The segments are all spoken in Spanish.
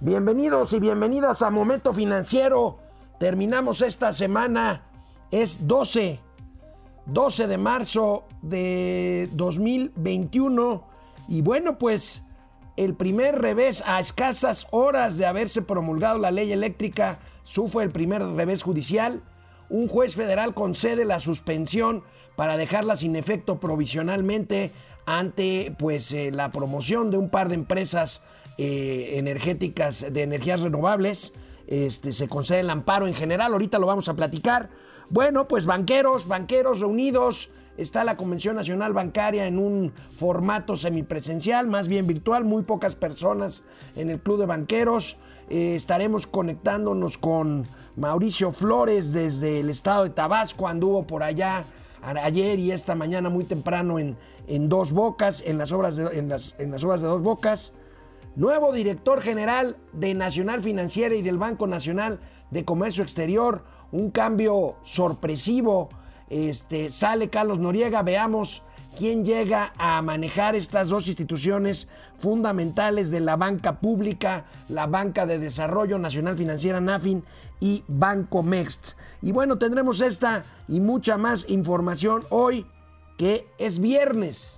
Bienvenidos y bienvenidas a Momento Financiero. Terminamos esta semana, es 12, 12 de marzo de 2021. Y bueno, pues el primer revés a escasas horas de haberse promulgado la ley eléctrica sufre el primer revés judicial. Un juez federal concede la suspensión para dejarla sin efecto provisionalmente ante pues eh, la promoción de un par de empresas eh, energéticas de energías renovables. Este, se concede el amparo en general, ahorita lo vamos a platicar. Bueno, pues banqueros, banqueros reunidos. Está la Convención Nacional Bancaria en un formato semipresencial, más bien virtual, muy pocas personas en el Club de Banqueros. Eh, estaremos conectándonos con Mauricio Flores desde el estado de Tabasco, anduvo por allá ayer y esta mañana muy temprano en, en Dos Bocas, en las, obras en, las, en las obras de Dos Bocas. Nuevo director general de Nacional Financiera y del Banco Nacional de Comercio Exterior. Un cambio sorpresivo. Este, sale Carlos Noriega. Veamos quién llega a manejar estas dos instituciones fundamentales de la banca pública, la Banca de Desarrollo Nacional Financiera NAFIN y Banco Mext. Y bueno, tendremos esta y mucha más información hoy que es viernes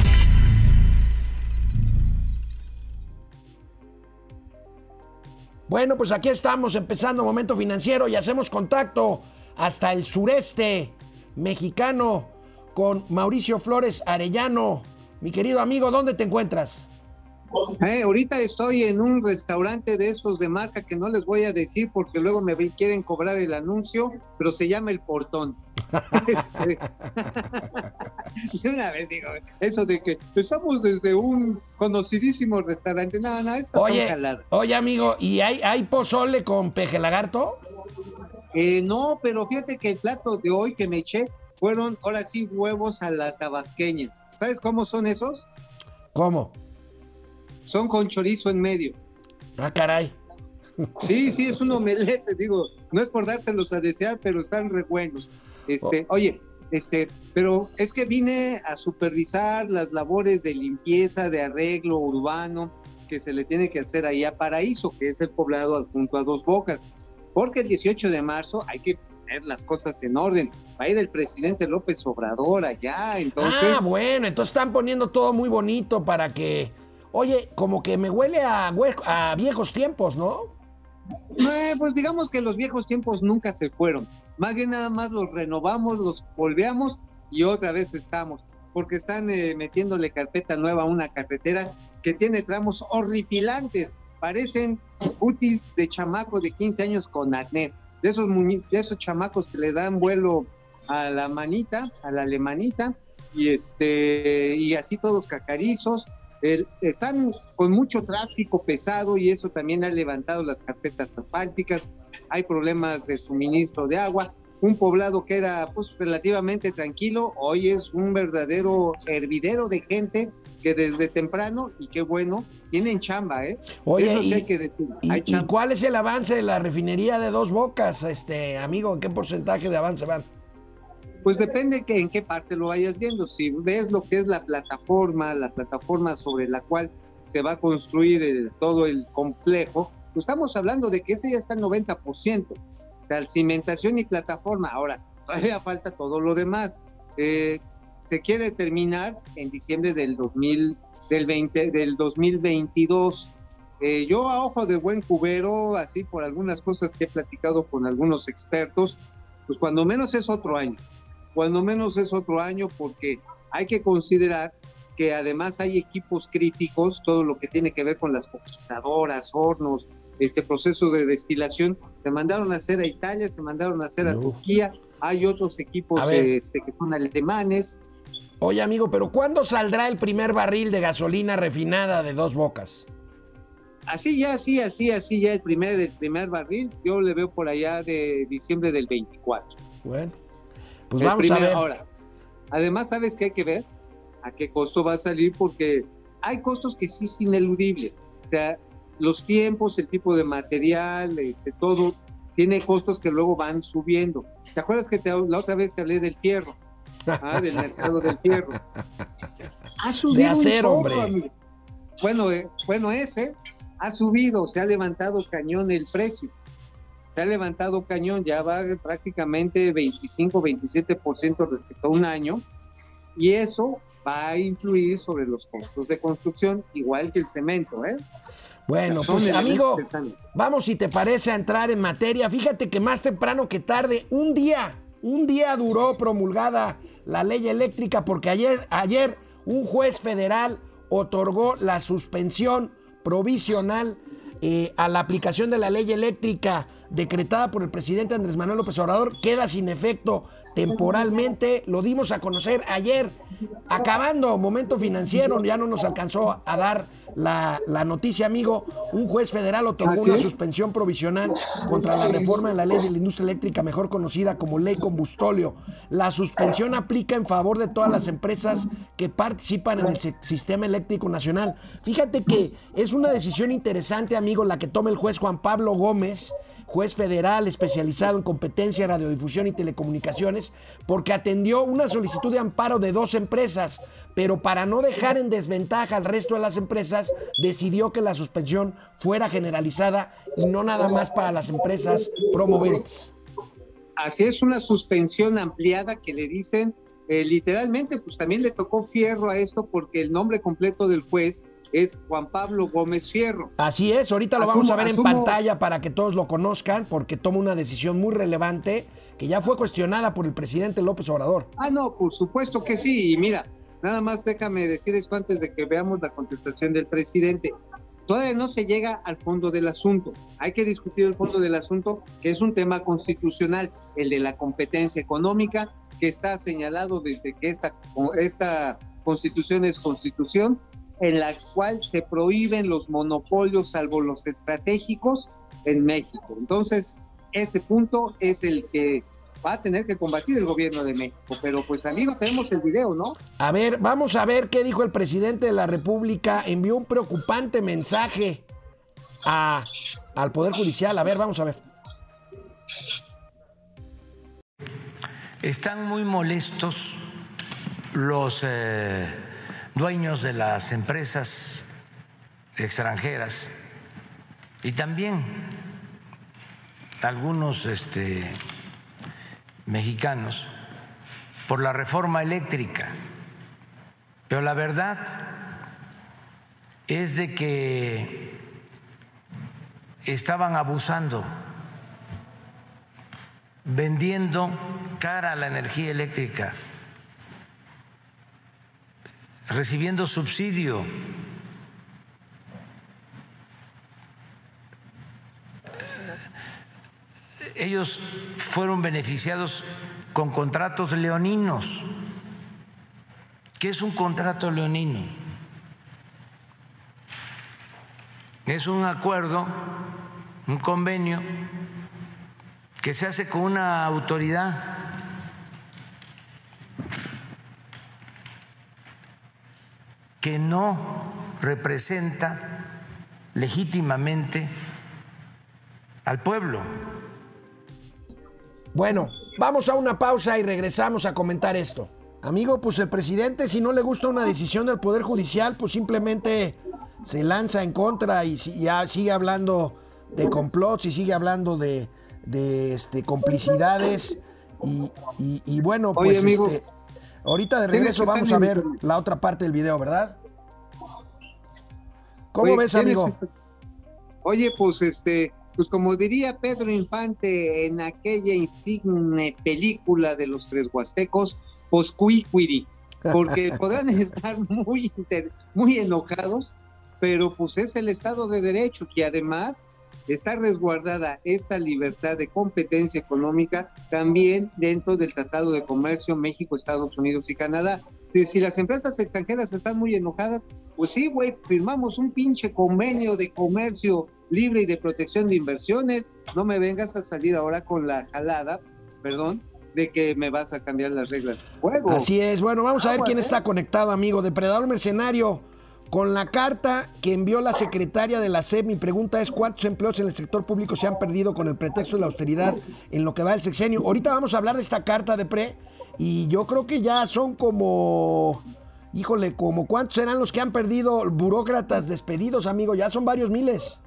Bueno, pues aquí estamos empezando Momento Financiero y hacemos contacto hasta el sureste mexicano con Mauricio Flores Arellano. Mi querido amigo, ¿dónde te encuentras? Eh, ahorita estoy en un restaurante de estos de marca que no les voy a decir porque luego me quieren cobrar el anuncio, pero se llama El Portón. Este, y una vez digo, eso de que estamos desde un conocidísimo restaurante, no, no, estas Oye, son jaladas. oye amigo, ¿y hay, hay pozole con peje lagarto? Eh, no, pero fíjate que el plato de hoy que me eché fueron ahora sí huevos a la tabasqueña. ¿Sabes cómo son esos? ¿Cómo? Son con chorizo en medio. Ah, caray. Sí, sí, es un omelete, digo, no es por dárselos a desear, pero están re buenos. Este, oye, este, pero es que vine a supervisar las labores de limpieza, de arreglo urbano que se le tiene que hacer ahí a Paraíso, que es el poblado adjunto a Dos Bocas, porque el 18 de marzo hay que poner las cosas en orden. Va a ir el presidente López Obrador allá, entonces... Ah, bueno, entonces están poniendo todo muy bonito para que... Oye, como que me huele a, a viejos tiempos, ¿no? Eh, pues digamos que los viejos tiempos nunca se fueron. Más bien nada más los renovamos, los volveamos y otra vez estamos. Porque están eh, metiéndole carpeta nueva a una carretera que tiene tramos horripilantes. Parecen putis de chamaco de 15 años con acné. De esos, de esos chamacos que le dan vuelo a la manita, a la alemanita, y este, y así todos cacarizos. El- están con mucho tráfico pesado y eso también ha levantado las carpetas asfálticas. Hay problemas de suministro de agua. Un poblado que era pues relativamente tranquilo, hoy es un verdadero hervidero de gente que desde temprano, y qué bueno, tienen chamba, ¿eh? Oye, Eso sí y- hay que decir. ¿Y, hay y cuál es el avance de la refinería de Dos Bocas, este amigo? ¿En qué porcentaje de avance van? Pues depende que en qué parte lo vayas viendo. Si ves lo que es la plataforma, la plataforma sobre la cual se va a construir todo el complejo, pues estamos hablando de que ese ya está al 90%. O sea, cimentación y plataforma. Ahora, todavía falta todo lo demás. Eh, se quiere terminar en diciembre del 2000, del 20, del 2022. Eh, yo a ojo de buen cubero, así por algunas cosas que he platicado con algunos expertos, pues cuando menos es otro año cuando menos es otro año porque hay que considerar que además hay equipos críticos, todo lo que tiene que ver con las coquizadoras, hornos, este proceso de destilación, se mandaron a hacer a Italia, se mandaron a hacer a No. Turquía, hay otros equipos este, que son alemanes. Oye, amigo, pero ¿cuándo saldrá el primer barril de gasolina refinada de Dos Bocas? Así ya, así, así, así ya el primer, el primer barril, yo le veo por allá de diciembre del 24. Bueno, pues El vamos primer- a ver. Ahora, además, ¿sabes qué hay que ver? a qué costo va a salir, porque hay costos que sí es ineludible. O sea, los tiempos, el tipo de material, este, todo, tiene costos que luego van subiendo. ¿Te acuerdas que la otra vez te hablé del fierro? Ah, del mercado del fierro. Ha subido un chorro, Bueno, eh, bueno, ese ha subido, se ha levantado cañón el precio. Se ha levantado cañón, ya va prácticamente 25, 27% respecto a un año. Y eso va a influir sobre los costos de construcción, igual que el cemento, ¿eh? Bueno, pues amigo, vamos si te parece a entrar en materia. Fíjate que más temprano que tarde, un día, un día duró promulgada la ley eléctrica porque ayer, ayer un juez federal otorgó la suspensión provisional eh, a la aplicación de la ley eléctrica decretada por el presidente Andrés Manuel López Obrador queda sin efecto temporalmente. Lo dimos a conocer ayer, acabando momento financiero, ya no nos alcanzó a dar la, noticia, amigo. Un juez federal otorgó una suspensión provisional contra la reforma de la ley de la industria eléctrica, mejor conocida como ley combustóleo. La suspensión aplica en favor de todas las empresas que participan en el sistema eléctrico nacional. Fíjate que es una decisión interesante, amigo, la que toma el juez Juan Pablo Gómez juez federal especializado en competencia, radiodifusión y telecomunicaciones, porque atendió una solicitud de amparo de dos empresas, pero para no dejar en desventaja al resto de las empresas, decidió que la suspensión fuera generalizada y no nada más para las empresas promoventes. Así es una suspensión ampliada que le dicen eh, literalmente, pues también le tocó fierro a esto porque el nombre completo del juez es Juan Pablo Gómez Fierro. Así es, ahorita lo vamos a ver en pantalla para que todos lo conozcan, porque toma una decisión muy relevante que ya fue cuestionada por el presidente López Obrador. Ah, no, por supuesto que sí. Y mira, nada más déjame decir esto antes de que veamos la contestación del presidente. Todavía no se llega al fondo del asunto. Hay que discutir el fondo del asunto, que es un tema constitucional, el de la competencia económica, que está señalado desde que esta, esta constitución es constitución en la cual se prohíben los monopolios, salvo los estratégicos, en México. Entonces, ese punto es el que va a tener que combatir el gobierno de México. Pero pues amigo, tenemos el video, ¿no? A ver, vamos a ver qué dijo el presidente de la República. Envió un preocupante mensaje a, al Poder Judicial. A ver, vamos a ver. Están muy molestos los... Eh dueños de las empresas extranjeras y también algunos este, mexicanos por la reforma eléctrica. Pero la verdad es de que estaban abusando, vendiendo cara a la energía eléctrica recibiendo subsidio. Ellos fueron beneficiados con contratos leoninos. ¿Qué es un contrato leonino? Es un acuerdo, un convenio que se hace con una autoridad que no representa legítimamente al pueblo. Bueno, vamos a una pausa y regresamos a comentar esto. Amigo, pues el presidente, si no le gusta una decisión del Poder Judicial, pues simplemente se lanza en contra y ya sigue hablando de complots y sigue hablando de, este, complicidades. Y, bueno, pues este, Ahorita de regreso vamos a ver la otra parte del video, ¿verdad? ¿Cómo ves, amigo? Oye, pues este, pues como diría Pedro Infante en aquella insigne película de los tres huastecos, pues cuicuiri, porque podrán estar muy, muy enojados, pero pues es el Estado de Derecho que además está resguardada esta libertad de competencia económica también dentro del Tratado de Comercio México, Estados Unidos y Canadá. Si, las empresas extranjeras están muy enojadas, pues sí, güey, firmamos un pinche convenio de comercio libre y de protección de inversiones. No me vengas a salir ahora con la jalada, perdón, de que me vas a cambiar las reglas del juego. Así es. Bueno, vamos a ver quién ¿eh? está conectado, amigo. Depredador Mercenario, con la carta que envió la secretaria de la SEP, mi pregunta es cuántos empleos en el sector público se han perdido con el pretexto de la austeridad en lo que va del sexenio. Ahorita vamos a hablar de esta carta de pre y yo creo que ya son como, híjole, como cuántos serán los que han perdido burócratas despedidos, amigo. Ya son varios miles.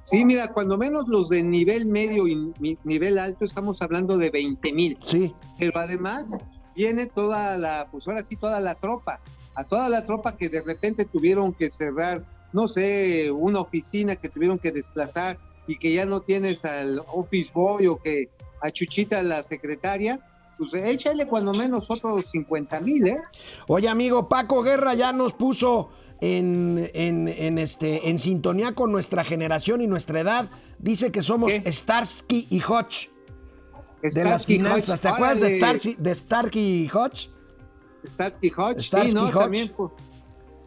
Sí, mira, cuando menos los de nivel medio y nivel alto, estamos hablando de 20 mil. Sí. Pero además viene toda la, pues ahora sí, toda la tropa, a toda la tropa que de repente tuvieron que cerrar, no sé, una oficina que tuvieron que desplazar y que ya no tienes al office boy o que a Chuchita la secretaria, pues échale cuando menos otros 50 mil, ¿eh? Oye, amigo, Paco Guerra ya nos puso en, en- en este, en sintonía con nuestra generación y nuestra edad. Dice que somos ¿Qué? Starsky y Hodge de las finanzas. Hodge, ¿Te acuerdas de órale. Starsky, de Starkey y Hodge? Starsky Hodge, Starsky sí, ¿no? Hodge. También. pues,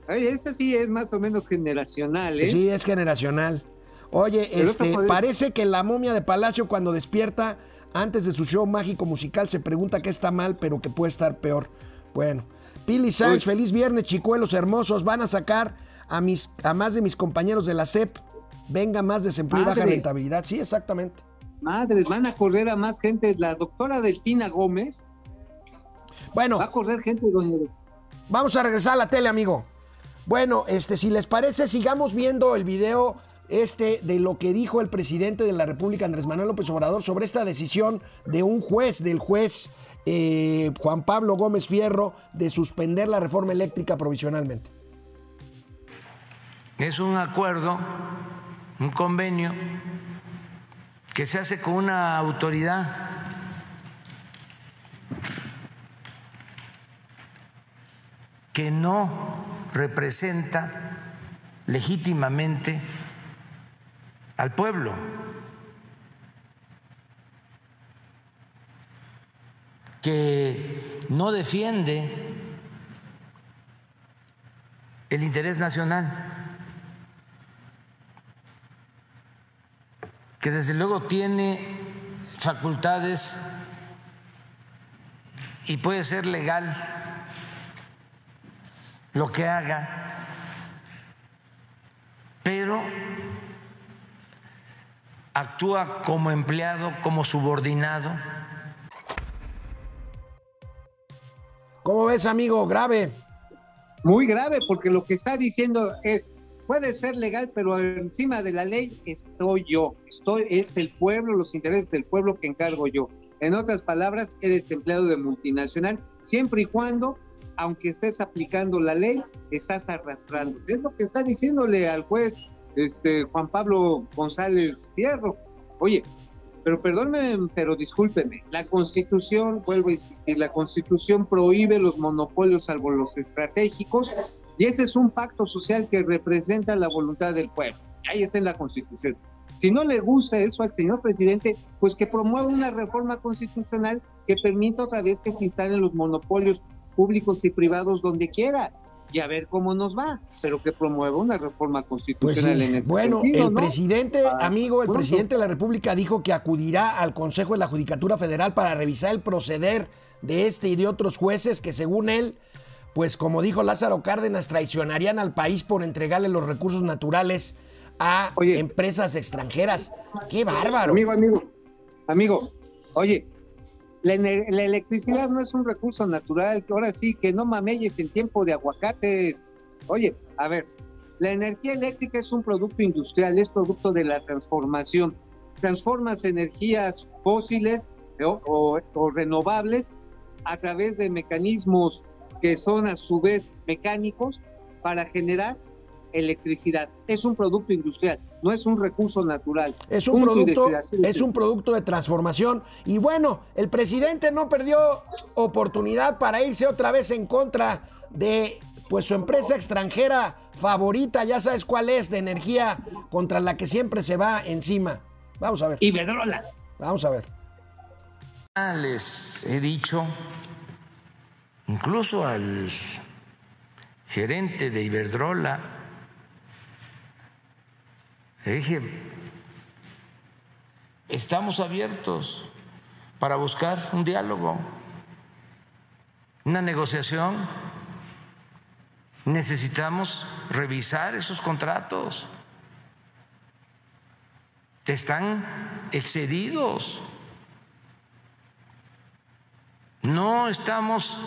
Oye, ese sí es más o menos generacional, ¿eh? Sí, es generacional. Oye, Pero este, puede- parece que la momia de Palacio cuando despierta antes de su show mágico musical se pregunta qué está mal, pero que puede estar peor. Bueno, Pili Uy. feliz viernes, chicuelos hermosos. Van a sacar a, mis, a más de mis compañeros de la CEP. Venga más desempleo y baja rentabilidad. Sí, exactamente. Madres, van a correr a más gente. La doctora Delfina Gómez Bueno, va a correr gente, doña. Vamos a regresar a la tele, amigo. Bueno, este, si les parece, sigamos viendo el video este de lo que dijo el presidente de la República, Andrés Manuel López Obrador, sobre esta decisión de un juez, del juez eh, Juan Pablo Gómez Fierro, de suspender la reforma eléctrica provisionalmente. Es un acuerdo, un convenio que se hace con una autoridad que no representa legítimamente al pueblo. que no defiende el interés nacional, que desde luego tiene facultades y puede ser legal lo que haga, pero actúa como empleado, como subordinado. ¿Cómo ves, amigo? Grave. Muy grave, porque lo que está diciendo es, puede ser legal, pero encima de la ley estoy yo. Estoy, es el pueblo, los intereses del pueblo que encargo yo. En otras palabras, eres empleado de multinacional, siempre y cuando, aunque estés aplicando la ley, estás arrastrando. Es lo que está diciéndole al juez este, Juan Pablo González Fierro. Oye, pero perdónme, pero discúlpeme, la constitución, vuelvo a insistir, la constitución prohíbe los monopolios salvo los estratégicos y ese es un pacto social que representa la voluntad del pueblo. Ahí está en la constitución. Si no le gusta eso al señor presidente, pues que promueva una reforma constitucional que permita otra vez que se instalen los monopolios públicos y privados donde quiera y a ver cómo nos va, pero que promueva una reforma Pues constitucional sí. en ese Bueno, sentido, el ¿no? presidente, Ah, amigo, el presidente de la República dijo que acudirá al Consejo de la Judicatura Federal para revisar el proceder de este y de otros jueces que según él, pues como dijo Lázaro Cárdenas, traicionarían al país por entregarle los recursos naturales a Oye. empresas extranjeras. ¡Qué bárbaro! Amigo, amigo, amigo, oye, la, electricidad no es un recurso natural, ahora sí, que no mameyes en tiempo de aguacates. Oye, a ver, la energía eléctrica es un producto industrial, es producto de la transformación. Transformas energías fósiles o renovables a través de mecanismos que son a su vez mecánicos para generar electricidad. Es un producto industrial, no es un recurso natural. Es un producto, es un producto de transformación. Y bueno, el presidente no perdió oportunidad para irse otra vez en contra de pues su empresa extranjera favorita, ya sabes cuál es, de energía contra la que siempre se va encima. Vamos a ver, Iberdrola. vamos a ver. Ah, Les he dicho, incluso al gerente de Iberdrola, le dije, estamos abiertos para buscar un diálogo, una negociación. Necesitamos revisar esos contratos. Están excedidos. No estamos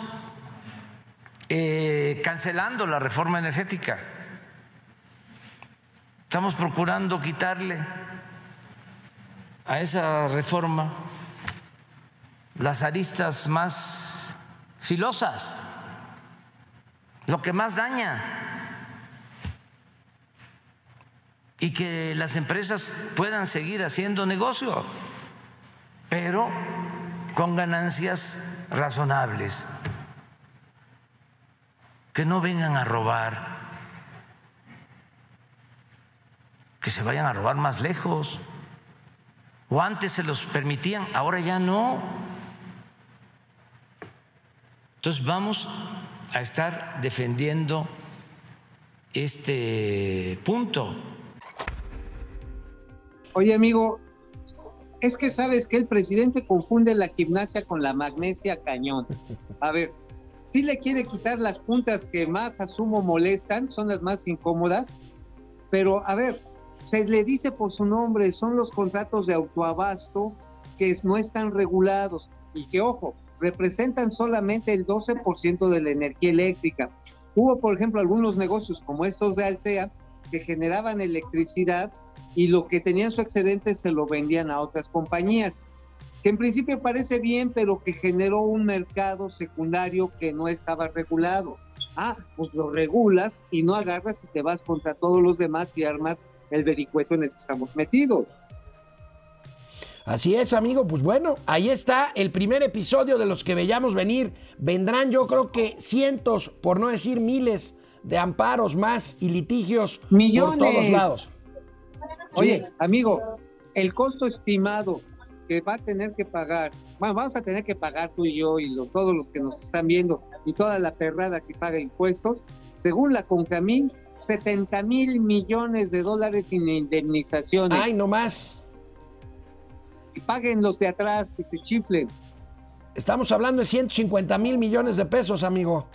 eh, cancelando la reforma energética. Estamos procurando quitarle a esa reforma las aristas más filosas, lo que más daña, y que las empresas puedan seguir haciendo negocio, pero con ganancias razonables, que no vengan a robar, que se vayan a robar más lejos. O antes se los permitían, ahora ya no. Entonces vamos a estar defendiendo este punto. Oye, amigo, es que sabes que el presidente confunde la gimnasia con la magnesia cañón. A ver, si le quiere quitar las puntas que más asumo molestan, son las más incómodas, pero a ver, se le dice por su nombre, son los contratos de autoabasto que no están regulados y que, ojo, representan solamente el 12% de la energía eléctrica. Hubo, por ejemplo, algunos negocios como estos de Alsea que generaban electricidad y lo que tenían su excedente se lo vendían a otras compañías, que en principio parece bien, pero que generó un mercado secundario que no estaba regulado. Ah, pues lo regulas y no agarras y te vas contra todos los demás y armas el vericueto en el que estamos metidos. Así es, amigo. Pues bueno, ahí está el primer episodio de los que veíamos venir. Vendrán, yo creo que cientos, por no decir miles, de amparos más y litigios Millones. por todos lados. Oye, amigo, el costo estimado que va a tener que pagar, bueno, vamos a tener que pagar tú y yo y lo- todos los que nos están viendo y toda la perrada que paga impuestos, según la Concamín, 70 mil millones de dólares sin indemnizaciones. Ay, no más. Y paguen los de atrás, que se chiflen. Estamos hablando de 150 mil millones de pesos, amigo.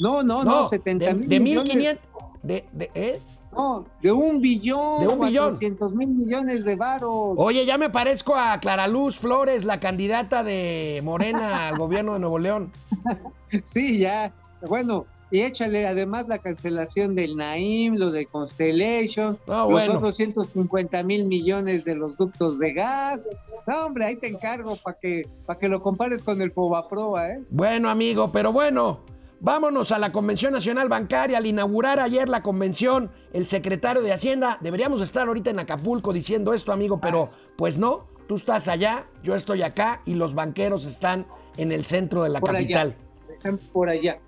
No, no, no, 70 de, mil de millones. 1500. De, de- ¿eh? No, de un billón, De un billón. 400 mil millones de varos. Oye, ya me parezco a Clara Luz Flores, la candidata de Morena al gobierno de Nuevo León. Sí, ya. Bueno, y échale además la cancelación del Naim, lo de Constellation, Ah, los bueno. otros 150 mil millones de los ductos de gas. No, hombre, ahí te encargo para que, para que lo compares con el Fobaproa, ¿eh? Bueno, amigo, pero bueno, vámonos a la Convención Nacional Bancaria. Al inaugurar ayer la convención, el secretario de Hacienda, deberíamos estar ahorita en Acapulco diciendo esto, amigo, pero pues no, tú estás allá, yo estoy acá y los banqueros están en el centro de la Por capital. allá. Están por allá.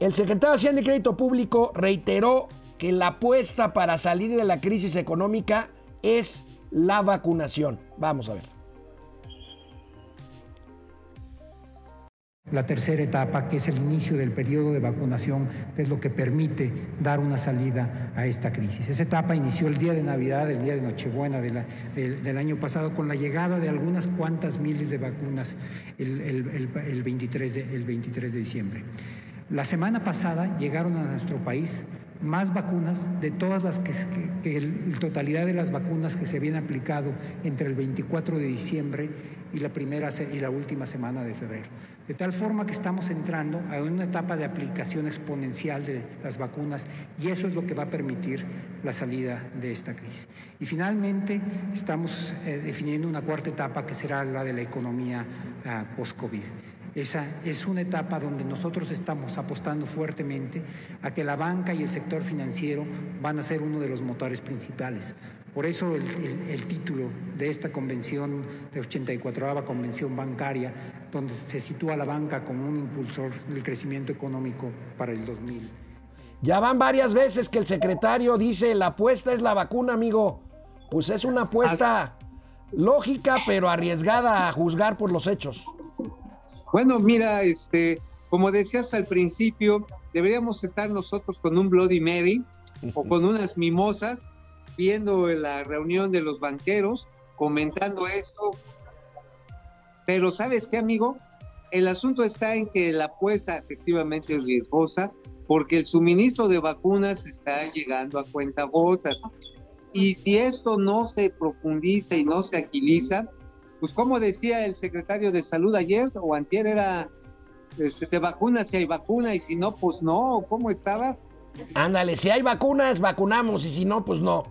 El secretario de Hacienda y Crédito Público reiteró que la apuesta para salir de la crisis económica es la vacunación. Vamos a ver. La tercera etapa, que es el inicio del periodo de vacunación, es lo que permite dar una salida a esta crisis. Esa etapa inició el día de Navidad, el día de Nochebuena del, año pasado, con la llegada de algunas cuantas miles de vacunas el, el- el- el 23 de, el 23 de diciembre. La semana pasada llegaron a nuestro país más vacunas de todas las que, el- totalidad de las vacunas que se habían aplicado entre el 24 de diciembre y la primera y la última semana de febrero. De tal forma que estamos entrando a una etapa de aplicación exponencial de las vacunas y eso es lo que va a permitir la salida de esta crisis. Y finalmente estamos eh, definiendo una cuarta etapa que será la de la economía ah, post-COVID. Esa es una etapa donde nosotros estamos apostando fuertemente a que la banca y el sector financiero van a ser uno de los motores principales. Por eso el, el- el título de esta convención, de 84 Convención Bancaria, donde se sitúa la banca como un impulsor del crecimiento económico para el 2000. Ya van varias veces que el secretario dice la apuesta es la vacuna, amigo. Pues es una apuesta lógica, pero arriesgada a juzgar por los hechos. Bueno, mira, este, como decías al principio, deberíamos estar nosotros con un Bloody Mary o con unas mimosas viendo la reunión de los banqueros, comentando esto. Pero ¿sabes qué, amigo? El asunto está en que la apuesta efectivamente es riesgosa porque el suministro de vacunas está llegando a cuenta gotas. Y si esto no se profundiza y no se agiliza, pues como decía el secretario de salud ayer o antier era, este, te vacunas si hay vacuna y si no, pues no, ¿cómo estaba? Ándale, si hay vacunas, vacunamos y si no, pues no.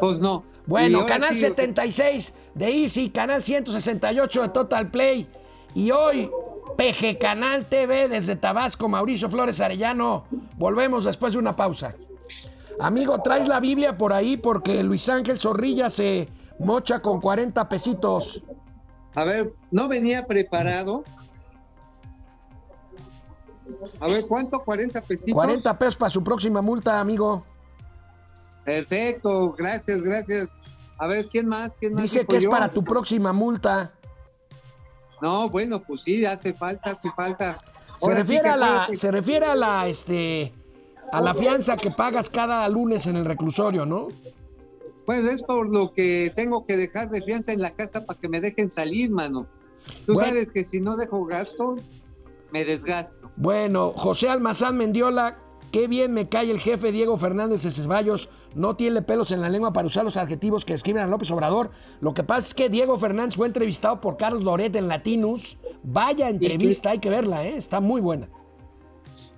Pues no. Bueno, canal 76 de Easy, canal 168 de Total Play. Y hoy, PG Canal TV desde Tabasco, Mauricio Flores Arellano. Volvemos después de una pausa. Amigo, traes la Biblia por ahí porque Luis Ángel Zorrilla se mocha con 40 pesitos. A ver, no venía preparado. A ver, ¿cuánto? 40 pesitos. 40 pesos para su próxima multa, amigo. Perfecto, gracias, gracias. A ver, ¿quién más? ¿Quién más Dice que es para tu próxima multa. No, bueno, pues sí, hace falta, hace falta. se refiere a la, se refiere a la, este, a la fianza que pagas cada lunes en el reclusorio, ¿no? Pues es por lo que tengo que dejar de fianza en la casa para que me dejen salir, mano. Tú sabes que si no dejo gasto, me desgasto. Bueno, José Almazán Mendiola, qué bien me cae el jefe Diego Fernández de Ceballos. No tiene pelos en la lengua para usar los adjetivos que escriben a López Obrador. Lo que pasa es que Diego Fernández fue entrevistado por Carlos Loret en Latinus. Vaya entrevista, hay que verla, ¿eh? está muy buena.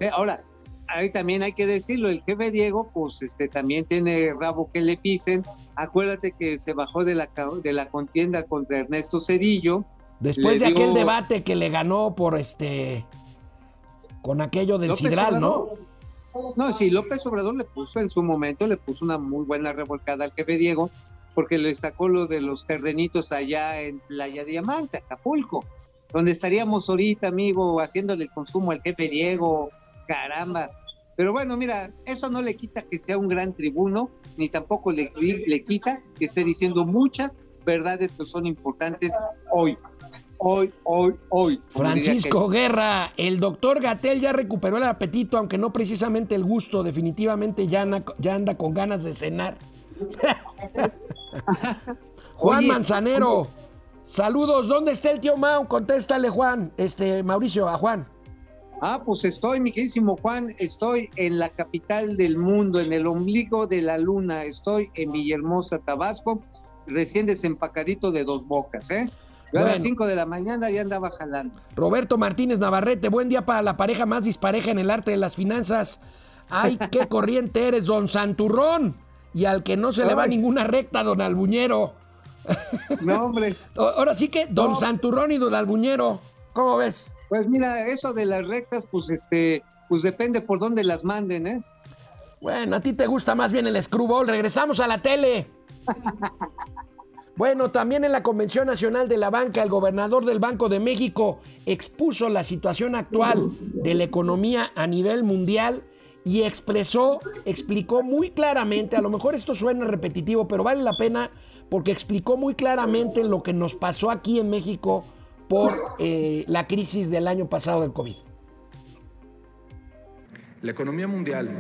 Eh, ahora, ahí también hay que decirlo, el jefe Diego, pues este también tiene rabo que le pisen. Acuérdate que se bajó de la, de la contienda contra Ernesto Cedillo. Después de aquel debate que le ganó por este con aquello del Sidral, ¿no? No, sí, López Obrador le puso en su momento, le puso una muy buena revolcada al jefe Diego, porque le sacó lo de los terrenitos allá en Playa Diamante, Acapulco, donde estaríamos ahorita, amigo, haciéndole el consumo al jefe Diego, caramba. Pero bueno, mira, eso no le quita que sea un gran tribuno, ni tampoco le, le quita que esté diciendo muchas verdades que son importantes hoy hoy, hoy, hoy. Francisco Guerra, el doctor Gatel ya recuperó el apetito, aunque no precisamente el gusto, definitivamente ya anda, ya anda con ganas de cenar. Juan Manzanero, saludos, ¿dónde está el tío Mau? Contéstale, Juan, este, Mauricio, a Juan. Ah, pues estoy, mi queridísimo Juan, estoy en la capital del mundo, en el ombligo de la luna, estoy en Villahermosa, Tabasco, recién desempacadito de dos bocas, ¿eh? Yo a las 5 de la mañana ya andaba jalando. Roberto Martínez Navarrete, buen día para la pareja más dispareja en el arte de las finanzas. Ay, qué corriente eres, don Santurrón. Y al que no se le va ninguna recta, don Albuñero. No, hombre. Ahora sí que don Santurrón y don Albuñero. ¿Cómo ves? Pues mira, eso de las rectas, pues este, pues depende por dónde las manden, ¿eh? Bueno, a ti te gusta más bien el screwball. Regresamos a la tele. Bueno, también en la Convención Nacional de la Banca, el gobernador del Banco de México expuso la situación actual de la economía a nivel mundial y expresó, explicó muy claramente, a lo mejor esto suena repetitivo, pero vale la pena porque explicó muy claramente lo que nos pasó aquí en México por eh, la crisis del año pasado del COVID. La economía mundial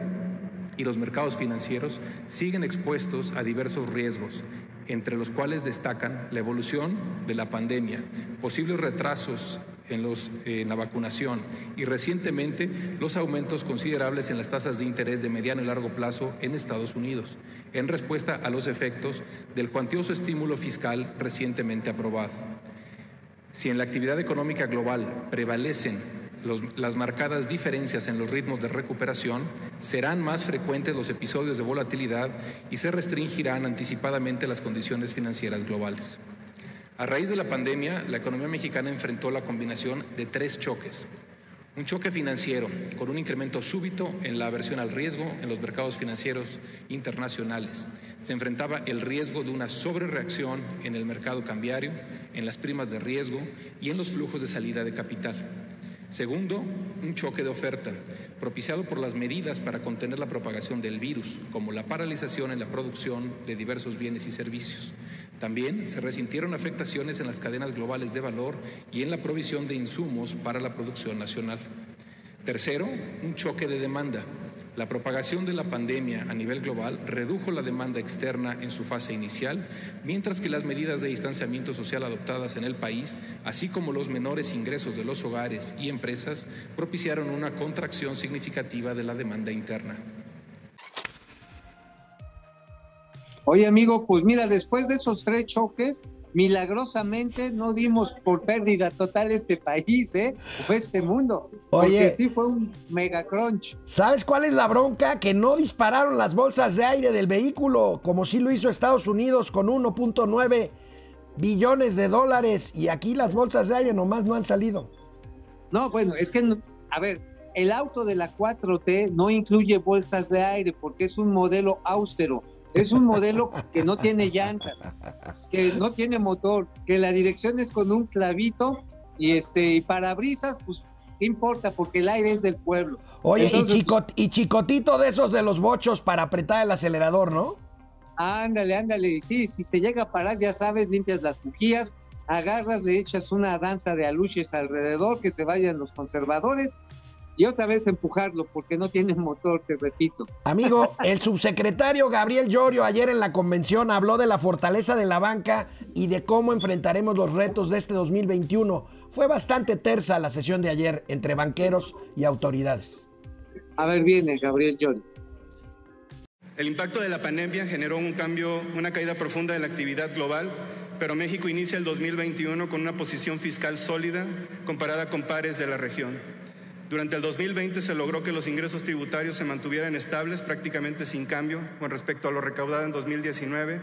y los mercados financieros siguen expuestos a diversos riesgos entre los cuales destacan la evolución de la pandemia, posibles retrasos en, los, en, la vacunación y recientemente los aumentos considerables en las tasas de interés de mediano y largo plazo en Estados Unidos, en respuesta a los efectos del cuantioso estímulo fiscal recientemente aprobado. Si en la actividad económica global prevalecen las marcadas diferencias en los ritmos de recuperación, serán más frecuentes los episodios de volatilidad y se restringirán anticipadamente las condiciones financieras globales. A raíz de la pandemia, la economía mexicana enfrentó la combinación de tres choques. Un choque financiero con un incremento súbito en la aversión al riesgo en los mercados financieros internacionales. Se enfrentaba el riesgo de una sobrereacción en el mercado cambiario, en las primas de riesgo y en los flujos de salida de capital. Segundo, un choque de oferta, propiciado por las medidas para contener la propagación del virus, como la paralización en la producción de diversos bienes y servicios. También se resintieron afectaciones en las cadenas globales de valor y en la provisión de insumos para la producción nacional. Tercero, un choque de demanda. La propagación de la pandemia a nivel global redujo la demanda externa en su fase inicial, mientras que las medidas de distanciamiento social adoptadas en el país, así como los menores ingresos de los hogares y empresas, propiciaron una contracción significativa de la demanda interna. Oye, amigo, pues mira, después de esos tres choques, milagrosamente no dimos por pérdida total este país, ¿eh? O este mundo. Oye. Porque sí fue un mega crunch. ¿Sabes cuál es la bronca? Que no dispararon las bolsas de aire del vehículo, como sí lo hizo Estados Unidos con 1.9 billones de dólares. Y aquí las bolsas de aire nomás no han salido. No, bueno, es que, a ver, el auto de la 4T no incluye bolsas de aire porque es un modelo austero. Es un modelo que no tiene llantas, que no tiene motor, que la dirección es con un clavito y este y parabrisas, pues qué importa porque el aire es del pueblo. Oye, Entonces, y, chicot- y chicotito de esos de los bochos para apretar el acelerador, ¿no? Ándale, ándale. Y Sí, si se llega a parar, ya sabes, limpias las bujías, agarras, le echas una danza de aluches alrededor, que se vayan los conservadores y otra vez empujarlo porque no tiene motor, te repito. Amigo, el subsecretario Gabriel Llorio ayer en la convención habló de la fortaleza de la banca y de cómo enfrentaremos los retos de este 2021. Fue bastante tersa la sesión de ayer entre banqueros y autoridades. A ver, viene Gabriel Llori. El impacto de la pandemia generó un cambio, una caída profunda de la actividad global, pero México inicia el 2021 con una posición fiscal sólida comparada con pares de la región. Durante el 2020 se logró que los ingresos tributarios se mantuvieran estables, prácticamente sin cambio con respecto a lo recaudado en 2019.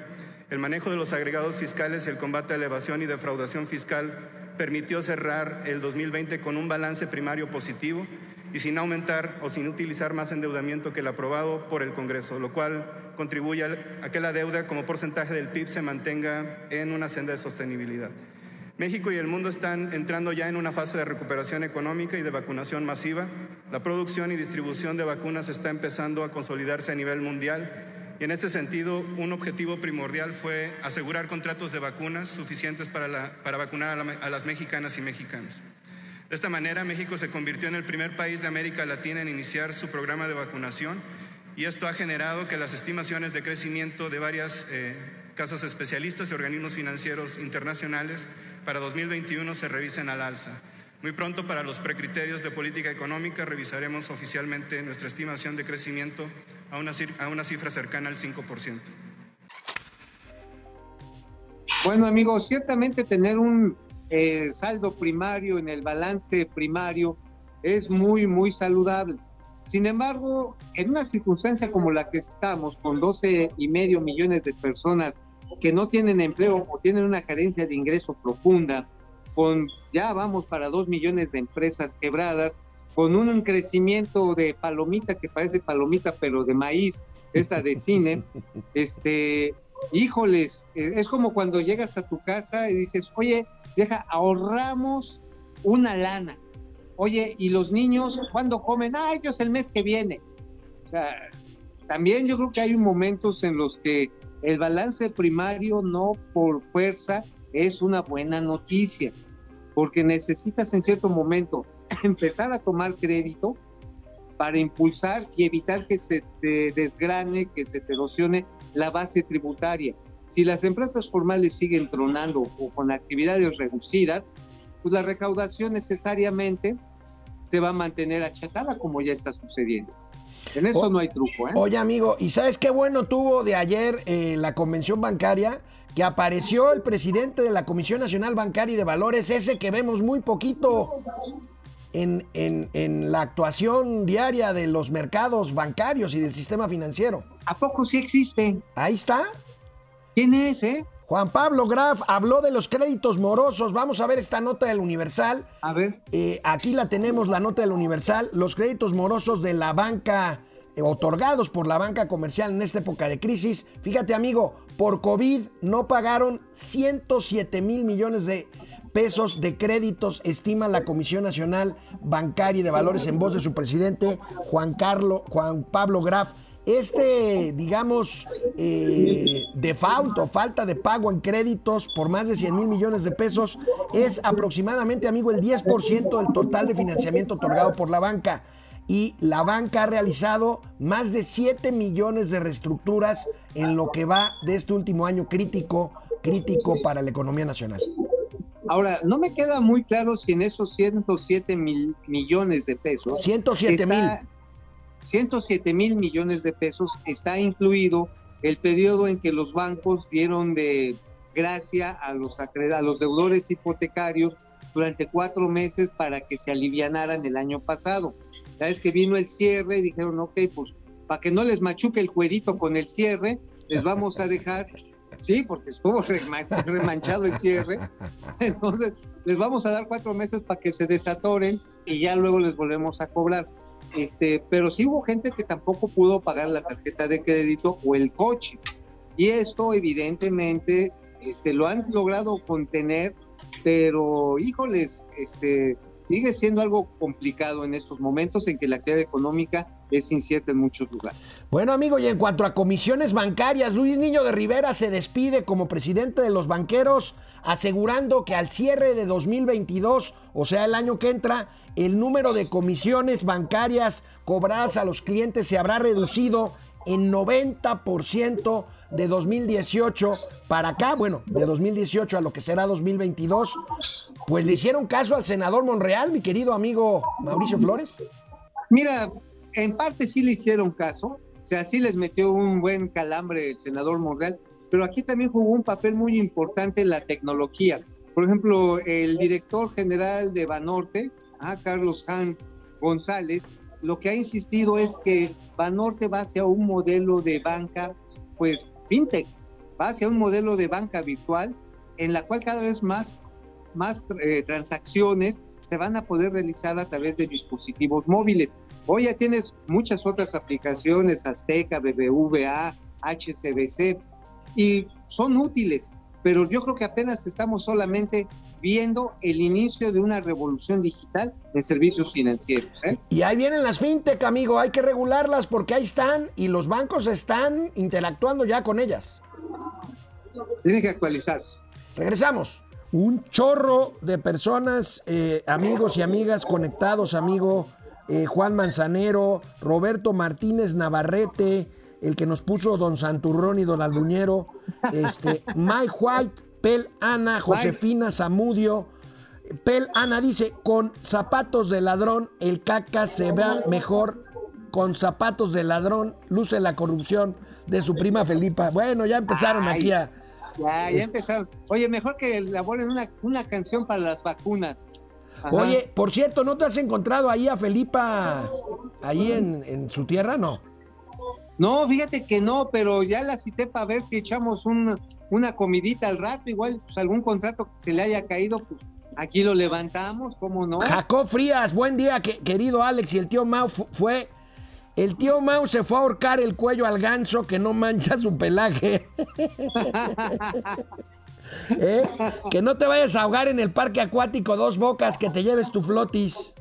El manejo de los agregados fiscales y el combate a la evasión y defraudación fiscal permitió cerrar el 2020 con un balance primario positivo y sin aumentar o sin utilizar más endeudamiento que el aprobado por el Congreso, lo cual contribuye a que la deuda como porcentaje del PIB se mantenga en una senda de sostenibilidad. México y el mundo están entrando ya en una fase de recuperación económica y de vacunación masiva. La producción y distribución de vacunas está empezando a consolidarse a nivel mundial y en este sentido un objetivo primordial fue asegurar contratos de vacunas suficientes para, para vacunar a las mexicanas y mexicanos. De esta manera, México se convirtió en el primer país de América Latina en iniciar su programa de vacunación y esto ha generado que las estimaciones de crecimiento de varias eh, casas especialistas y organismos financieros internacionales para 2021 se revisen al alza. Muy pronto, para los precriterios de política económica, revisaremos oficialmente nuestra estimación de crecimiento a una, a una cifra cercana al 5%. Bueno, amigos, ciertamente tener un eh, saldo primario en el balance primario es muy, muy saludable. Sin embargo, en una circunstancia como la que estamos, con 12 y medio millones de personas que no tienen empleo o tienen una carencia de ingreso profunda, con ya vamos para 2 millones de empresas quebradas, con un crecimiento de palomita que parece palomita, pero de maíz, esa de cine, este, híjoles, eh, es como cuando llegas a tu casa y dices, oye, deja, ahorramos una lana. Oye, ¿y los niños cuándo comen? Ah, ellos el mes que viene. O sea, también yo creo que hay momentos en los que el balance primario no por fuerza es una buena noticia, porque necesitas en cierto momento empezar a tomar crédito para impulsar y evitar que se te desgrane, que se te erosione la base tributaria. Si las empresas formales siguen tronando o con actividades reducidas, pues la recaudación necesariamente se va a mantener achatada como ya está sucediendo. En eso O- no hay truco, ¿eh? Oye, amigo, ¿y sabes qué bueno tuvo de ayer eh, la convención bancaria? Que apareció el presidente de la Comisión Nacional Bancaria y de Valores, ese que vemos muy poquito en, en- en la actuación diaria de los mercados bancarios y del sistema financiero. ¿A poco sí existe? Ahí está. ¿Quién es, eh? Juan Pablo Graf habló de los créditos morosos. Vamos a ver esta nota del Universal. A ver, Eh, aquí la tenemos, la nota del Universal. Los créditos morosos de la banca, eh, otorgados por la banca comercial en esta época de crisis. Fíjate, amigo, por COVID no pagaron 107 mil millones de pesos de créditos, estima la Comisión Nacional Bancaria y de Valores en voz de su presidente, Juan Carlos, Juan Pablo Graf. Este, digamos, eh, default o falta de pago en créditos por más de 100 mil millones de pesos es aproximadamente, amigo, el 10% del total de financiamiento otorgado por la banca. y la banca ha realizado más de 7 millones de reestructuras en lo que va de este último año crítico, crítico para la economía nacional. Ahora, no me queda muy claro si en esos 107 mil millones de pesos. 107 mil. 107 mil millones de pesos está incluido el periodo en que los bancos dieron de gracia a los, a los deudores hipotecarios durante cuatro meses para que se alivianaran el año pasado. Ya es que vino el cierre dijeron, ok, pues para que no les machuque el cuerito con el cierre, les vamos a dejar, sí, porque estuvo remanchado el cierre, entonces les vamos a dar cuatro meses para que se desatoren y ya luego les volvemos a cobrar. Este, pero sí hubo gente que tampoco pudo pagar la tarjeta de crédito o el coche. Y esto evidentemente este, lo han logrado contener, pero híjoles, este, sigue siendo algo complicado en estos momentos en que la actividad económica es incierta en muchos lugares. Bueno, amigo, y en cuanto a comisiones bancarias, Luis Niño de Rivera se despide como presidente de los banqueros, asegurando que al cierre de 2022, o sea, el año que entra, el número de comisiones bancarias cobradas a los clientes se habrá reducido en 90% de 2018 para acá, bueno, de 2018 a lo que será 2022, pues le hicieron caso al senador Monreal, mi querido amigo Mauricio Flores. Mira, en parte sí le hicieron caso, o sea, sí les metió un buen calambre el senador Monreal, pero aquí también jugó un papel muy importante la tecnología. Por ejemplo, el director general de Banorte, Carlos Han González, lo que ha insistido es que Banorte va hacia un modelo de banca, pues fintech, va hacia un modelo de banca virtual en la cual cada vez más, más eh, transacciones se van a poder realizar a través de dispositivos móviles. Hoy ya tienes muchas otras aplicaciones, Azteca, BBVA, HCBC, y son útiles, pero yo creo que apenas estamos solamente viendo el inicio de una revolución digital en servicios financieros. ¿eh? Y ahí vienen las fintech, amigo, hay que regularlas porque ahí están y los bancos están interactuando ya con ellas. Tienen que actualizarse. Regresamos. Un chorro de personas, eh, amigos y amigas conectados, amigo eh, Juan Manzanero, Roberto Martínez Navarrete, el que nos puso Don Santurrón y Don Albuñero, este, Mike White, Pel Ana, Josefina Zamudio. Pel Ana dice, con zapatos de ladrón el caca se vea mejor. Con zapatos de ladrón luce la corrupción de su prima Felipa. Bueno, ya empezaron aquí a... Ya, ya empezaron. Oye, mejor que elaboren una, una canción para las vacunas. Oye, por cierto, ¿no te has encontrado ahí a Felipa, ahí en, en su tierra? No. No, fíjate que no, pero ya la cité para ver si echamos una comidita al rato, igual pues algún contrato que se le haya caído, pues aquí lo levantamos, ¿cómo no? Jacob Frías, buen día, querido Alex, y el tío Mau fue... El tío Mau se fue a ahorcar el cuello al ganso que no mancha su pelaje. ¿Eh? Que no te vayas a ahogar en el parque acuático Dos Bocas, que te lleves tu flotis.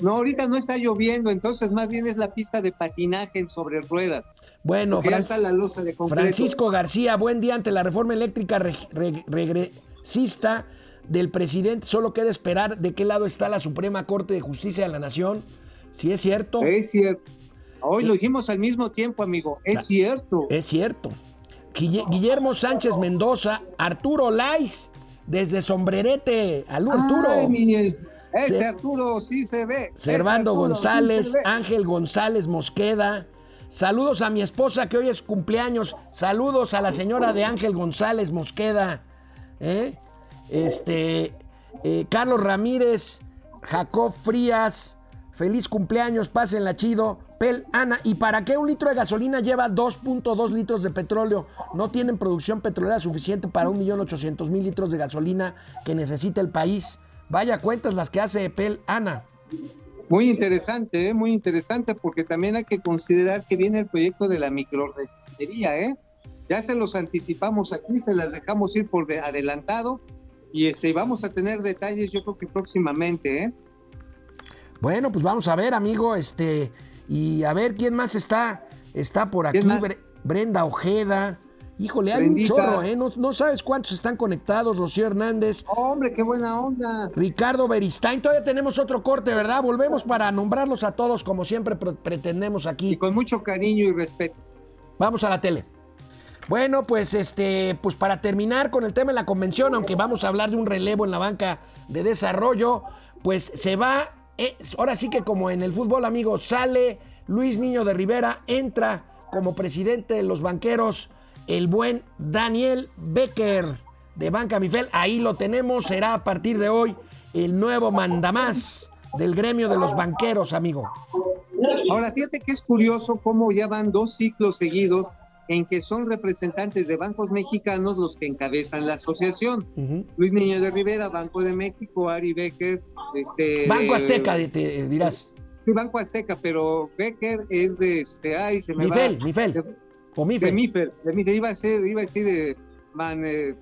No, ahorita no está lloviendo, entonces más bien es la pista de patinaje sobre ruedas. Bueno, Francisco García, buen día ante la reforma eléctrica regresista del presidente. Solo queda esperar de qué lado está la Suprema Corte de Justicia de la Nación. Si es cierto. Es cierto. Hoy lo dijimos al mismo tiempo, amigo. Es cierto. Es cierto. Guillermo Sánchez Mendoza, Arturo Lais, desde Sombrerete. Alú Arturo. Ese Arturo sí se ve. Servando González, Ángel González Mosqueda. Saludos a mi esposa que hoy es cumpleaños. Saludos a la señora de Ángel González Mosqueda. ¿eh? Este, eh, Carlos Ramírez, Jacob Frías. Feliz cumpleaños, pásenla chido. Pel Ana, ¿y para qué un litro de gasolina lleva 2.2 litros de petróleo? No tienen producción petrolera suficiente para 1.800.000 litros de gasolina que necesita el país. Vaya cuentas las que hace Pel Ana. Muy interesante, ¿eh? muy interesante, porque también hay que considerar que viene el proyecto de la microrefinería, ¿eh? Ya se los anticipamos aquí, se las dejamos ir por adelantado y este, vamos a tener detalles yo creo que próximamente, ¿eh? Bueno, pues vamos a ver, amigo, este, y a ver quién más está, está por aquí, Brenda Ojeda, Híjole, hay Bendita. un chorro, ¿eh? No, no sabes cuántos están conectados. Rocío Hernández, Hombre, qué buena onda. Ricardo Beristain. Todavía tenemos otro corte, ¿verdad? Volvemos para nombrarlos a todos como siempre pre- pretendemos Y aquí. con mucho cariño y respeto. Vamos a la tele. Bueno, pues este, pues para terminar con el tema de la convención, aunque vamos a hablar de un relevo en la banca de desarrollo, pues se va, eh, ahora sí que como en el fútbol, amigos, sale Luis Niño de Rivera, entra como presidente de los banqueros el buen Daniel Becker de Banca Mifel. Ahí lo tenemos, será a partir de hoy el nuevo mandamás del gremio de los banqueros, amigo. Ahora, fíjate que es curioso cómo ya van dos ciclos seguidos en que son representantes de bancos mexicanos los que encabezan la asociación. Luis Niño de Rivera, Banco de México, Ari Becker, este Banco Azteca, te- te dirás. Sí, Banco Azteca, pero Becker es de este, ay, se me Mifel, va. Mifel. Mifel, de Mifel, iba a ser, iba a decir de man, eh,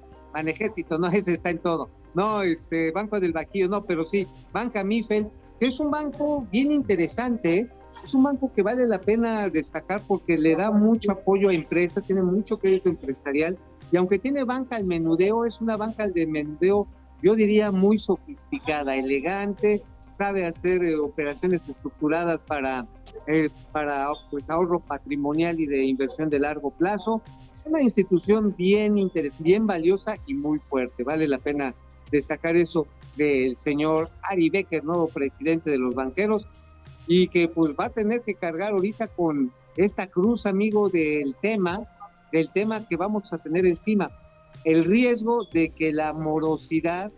no, ese está en todo. No, este, Banco del Bajío, no, pero sí, Banca Mifel, que es un banco bien interesante, ¿eh? es un banco que vale la pena destacar porque le da mucho apoyo a empresas, tiene mucho crédito empresarial, y aunque tiene banca al menudeo, es una banca al de menudeo, yo diría muy sofisticada, elegante, sabe hacer eh, operaciones estructuradas para, eh, para pues, ahorro patrimonial y de inversión de largo plazo. Es una institución bien, interes bien valiosa y muy fuerte. Vale la pena destacar eso del señor Ari Becker, nuevo presidente de los banqueros, y que pues va a tener que cargar ahorita con esta cruz, amigo, del tema, del tema que vamos a tener encima, el riesgo de que la morosidad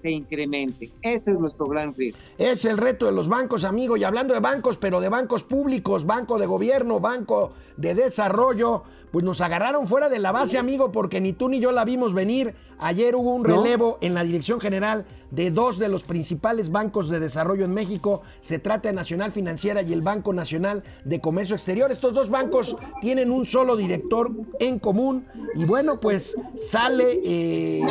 se incremente. Ese es nuestro gran riesgo. Es el reto de los bancos, amigo. Y hablando de bancos, pero de bancos públicos, banco de gobierno, banco de desarrollo, pues nos agarraron fuera de la base, amigo, porque ni tú ni yo la vimos venir. Ayer hubo un ¿No? relevo en la dirección general de dos de los principales bancos de desarrollo en México. Se trata de Nacional Financiera y el Banco Nacional de Comercio Exterior. Estos dos bancos tienen un solo director en común. Y bueno, pues sale eh,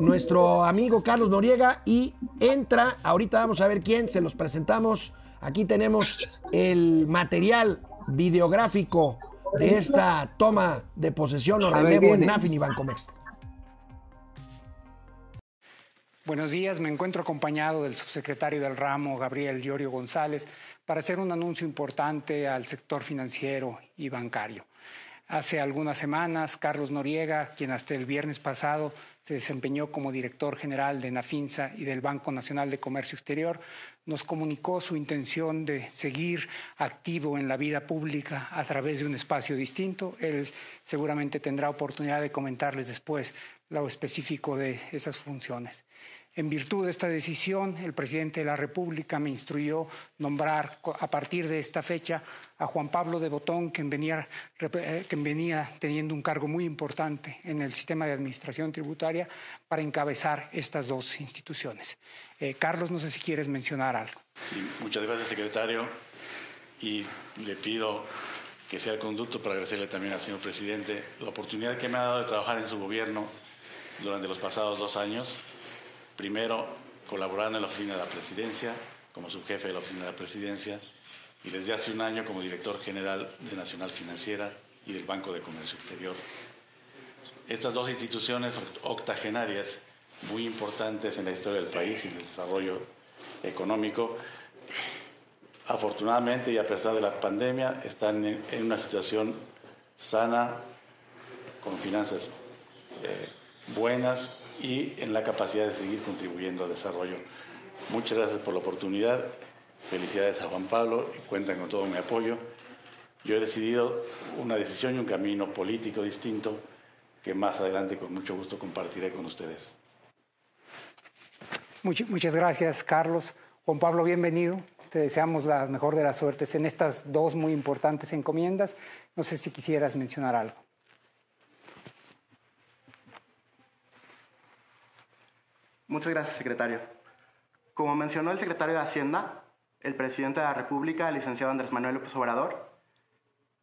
nuestro amigo Carlos Noriega y entra. Ahorita vamos a ver quién, se los presentamos. Aquí tenemos el material videográfico de esta toma de posesión o relevo en. Nafin y Bancomext. Buenos días, me encuentro acompañado del subsecretario del ramo, Gabriel Llorio González, para hacer un anuncio importante al sector financiero y bancario. Hace algunas semanas, Carlos Noriega, quien hasta el viernes pasado se desempeñó como director general de Nafinsa y del Banco Nacional de Comercio Exterior, nos comunicó su intención de seguir activo en la vida pública a través de un espacio distinto. Él seguramente tendrá oportunidad de comentarles después lo específico de esas funciones. En virtud de esta decisión, el presidente de la República me instruyó nombrar a partir de esta fecha a Juan Pablo de Botón, quien venía, rep- eh, quien venía teniendo un cargo muy importante en el sistema de administración tributaria para encabezar estas dos instituciones. Eh, Carlos, no sé si quieres mencionar algo. Muchas gracias, secretario. Y le pido que sea el conducto para agradecerle también al señor presidente la oportunidad que me ha dado de trabajar en su gobierno durante los pasados dos años. Primero, colaborando en la oficina de la presidencia, como subjefe de la oficina de la presidencia, y desde hace un año como director general de Nacional Financiera y del Banco de Comercio Exterior. Estas dos instituciones octogenarias, muy importantes en la historia del país y en el desarrollo económico, afortunadamente y a pesar de la pandemia, están en, una situación sana, con finanzas eh, buenas y en la capacidad de seguir contribuyendo al desarrollo. Muchas gracias por la oportunidad. Felicidades a Juan Pablo y cuentan con todo mi apoyo. Yo he decidido una decisión y un camino político distinto que más adelante con mucho gusto compartiré con ustedes. Much- muchas gracias, Carlos. Juan Pablo, bienvenido. Te deseamos la mejor de las suertes en estas dos muy importantes encomiendas. No sé si quisieras mencionar algo. Muchas gracias, secretario. Como mencionó el secretario de Hacienda, el presidente de la República, el licenciado Andrés Manuel López Obrador,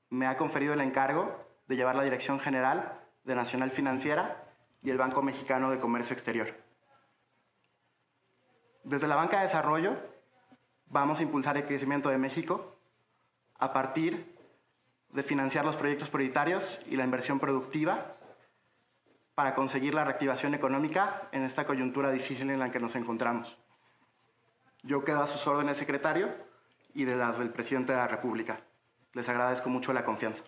me ha conferido el encargo de llevar la dirección general de Nacional Financiera y el Banco Mexicano de Comercio Exterior. Desde la banca de desarrollo vamos a impulsar el crecimiento de México a partir de financiar los proyectos prioritarios y la inversión productiva para conseguir la reactivación económica en esta coyuntura difícil en la que nos encontramos. Yo quedo a sus órdenes, secretario, y de las del presidente de la República. Les agradezco mucho la confianza.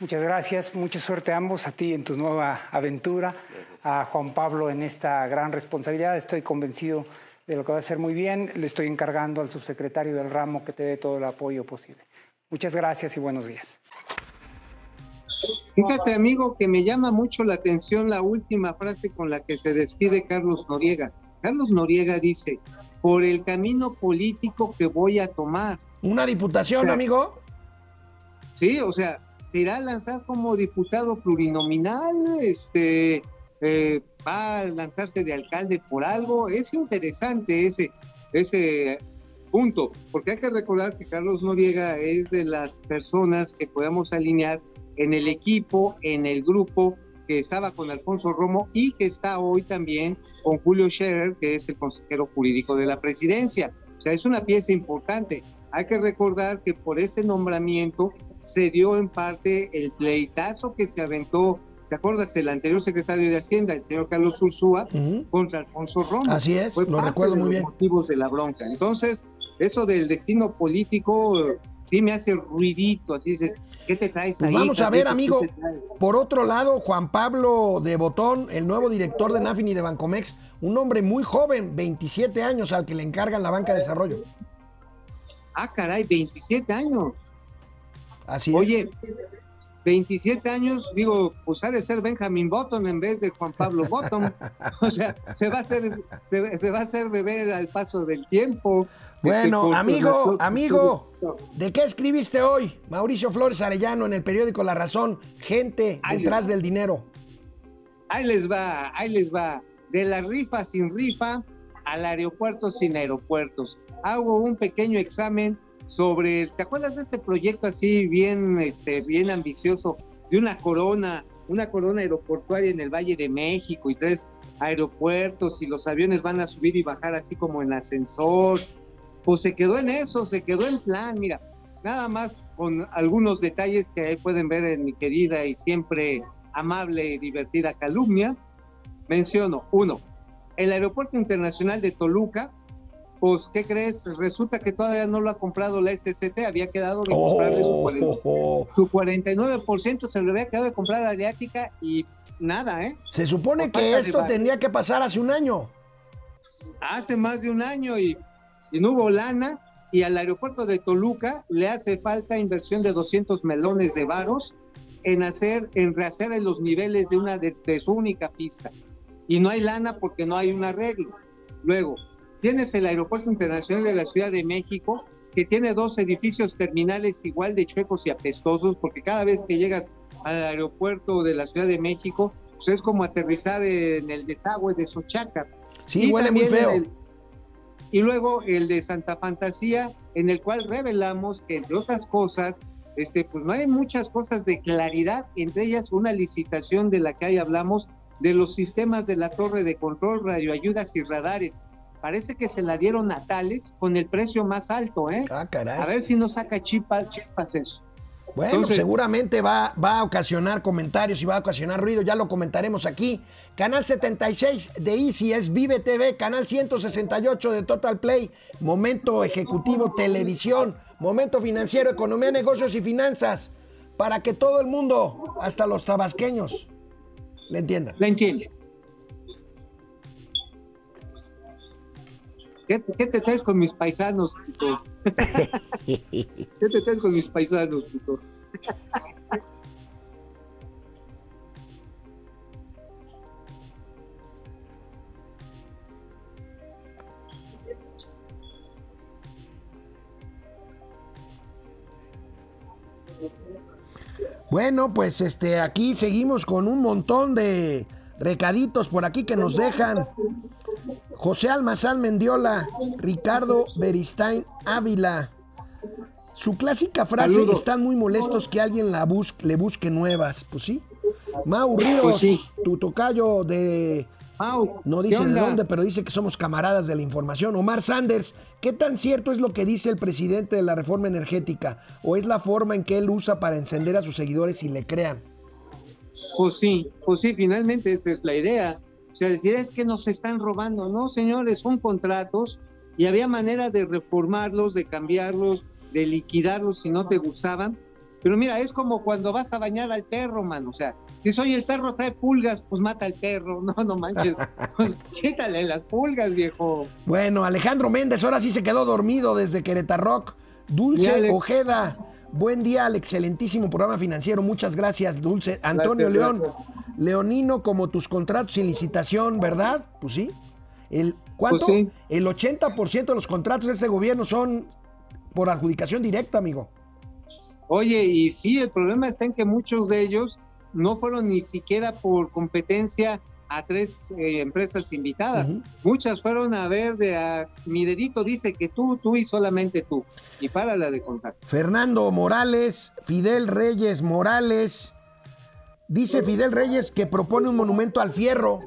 Muchas gracias, mucha suerte a ambos, a ti en tu nueva aventura, a Juan Pablo en esta gran responsabilidad. Estoy convencido de lo que va a ser muy bien. Le estoy encargando al subsecretario del ramo que te dé todo el apoyo posible. Muchas gracias y buenos días. Fíjate, amigo, que me llama mucho la atención la última frase con la que se despide Carlos Noriega. Carlos Noriega dice, por el camino político que voy a tomar. ¿Una diputación, amigo? Sí, o sea, se irá a lanzar como diputado plurinominal, este, eh, va a lanzarse de alcalde por algo. Es interesante ese, ese punto, porque hay que recordar que Carlos Noriega es de las personas que podemos alinear en el equipo, en el grupo que estaba con Alfonso Romo y que está hoy también con Julio Scherer, que es el consejero jurídico de la presidencia. O sea, es una pieza importante. Hay que recordar que por ese nombramiento se dio en parte el pleitazo que se aventó, ¿te acuerdas? El anterior secretario de Hacienda, el señor Carlos Ursúa, contra Alfonso Romo. Así es, Fue lo parte recuerdo de muy los bien. motivos de la bronca. Entonces, eso del destino político sí me hace ruidito, así dices, ¿qué te traes Pues ahí? vamos a ver, amigo. Por otro lado, Juan Pablo de Botón, el nuevo director de Nafin y de Bancomex, un hombre muy joven, 27 años, al que le encargan la banca de desarrollo. Ah, caray, 27 años. Así es. Oye, 27 años, digo, pues ha de ser Benjamin Button en vez de Juan Pablo Button. o sea, se va a hacer, se, se va a hacer beber al paso del tiempo. Este, Bueno, amigo, nosotros. amigo, ¿de qué escribiste hoy? Mauricio Flores Arellano en el periódico La Razón, gente detrás del dinero. Ahí les va, ahí les va. De la rifa sin rifa al aeropuerto sin aeropuertos. Hago un pequeño examen sobre, ¿te acuerdas de este proyecto así bien, este, bien ambicioso de una corona, una corona aeroportuaria en el Valle de México y tres aeropuertos y los aviones van a subir y bajar así como en ascensor? Pues se quedó en eso, se quedó en plan, mira, nada más con algunos detalles que ahí pueden ver en mi querida y siempre amable y divertida calumnia. Menciono, uno, el Aeropuerto Internacional de Toluca, pues, ¿qué crees? Resulta que todavía no lo ha comprado la SCT, había quedado de comprarle su, cuaren- Oh, su 49%, se lo había quedado de comprar a Adriática y nada, ¿eh? se supone Por que esto tendría que pasar hace un año. hace más de un año y, y no hubo lana y al aeropuerto de Toluca le hace falta inversión de 200 melones de varos en hacer, en rehacer en los niveles de una de, de su única pista. Y no hay lana porque no hay un arreglo. Luego, tienes el aeropuerto internacional de la Ciudad de México que tiene dos edificios terminales igual de chuecos y apestosos porque cada vez que llegas al aeropuerto de la Ciudad de México, pues es como aterrizar en el desagüe de Sochaca. Sí, Y huele muy también feo. en el- y luego el de Santa Fantasía, en el cual revelamos que, entre otras cosas, este, pues no hay muchas cosas de claridad, entre ellas una licitación de la que ahí hablamos de los sistemas de la torre de control, radioayudas y radares. Parece que se la dieron a Tales con el precio más alto, ¿eh? Ah, caray. A ver si no saca chipa- chispas eso. Bueno, Entonces- seguramente va, va a ocasionar comentarios y va a ocasionar ruido, ya lo comentaremos aquí. Canal 76 de Easy es Vive TV, canal 168 de Total Play, Momento Ejecutivo Televisión, Momento Financiero, Economía, Negocios y Finanzas, para que todo el mundo, hasta los tabasqueños, le entiendan. ¿La entiende? ¿Qué, qué te traes con mis paisanos, puto? ¿Qué te traes con mis paisanos, puto? Bueno, pues este, aquí seguimos con un montón de recaditos por aquí que nos dejan. José Almazán Mendiola, Ricardo Beristain Ávila. Su clásica frase, están muy molestos que alguien la bus- le busque nuevas. Pues sí. Mau Ríos, Pues sí. tu tocayo de... Mau, No ¿qué dice de dónde, pero dice que somos camaradas de la información. Omar Sanders, ¿qué tan cierto es lo que dice el presidente de la reforma energética? ¿O es la forma en que él usa para encender a sus seguidores y le crean? Pues sí, pues sí, finalmente esa es la idea. O sea, decir es que nos están robando. No, señores, son contratos y había manera de reformarlos, de cambiarlos, de liquidarlos si no te gustaban. Pero mira, es como cuando vas a bañar al perro, man. O sea, si oye, el perro trae pulgas, pues mata al perro. No, no manches. Pues quítale las pulgas, viejo. Bueno, Alejandro Méndez ahora sí se quedó dormido desde Querétaro. Dulce Ojeda. Buen día al excelentísimo programa financiero. Muchas gracias, Dulce. Antonio León. Leonino, como tus contratos sin licitación, ¿verdad? Pues sí. El, ¿Cuánto? Pues sí. El 80% de los contratos de este gobierno son por adjudicación directa, amigo. Oye, y sí, el problema está en que muchos de ellos no fueron ni siquiera por competencia a tres eh, empresas invitadas. Muchas fueron a ver de a, mi dedito dice que tú, tú y solamente tú. Y para la de contar. Fernando Morales, Fidel Reyes Morales. Dice Fidel Reyes que propone un monumento al fierro.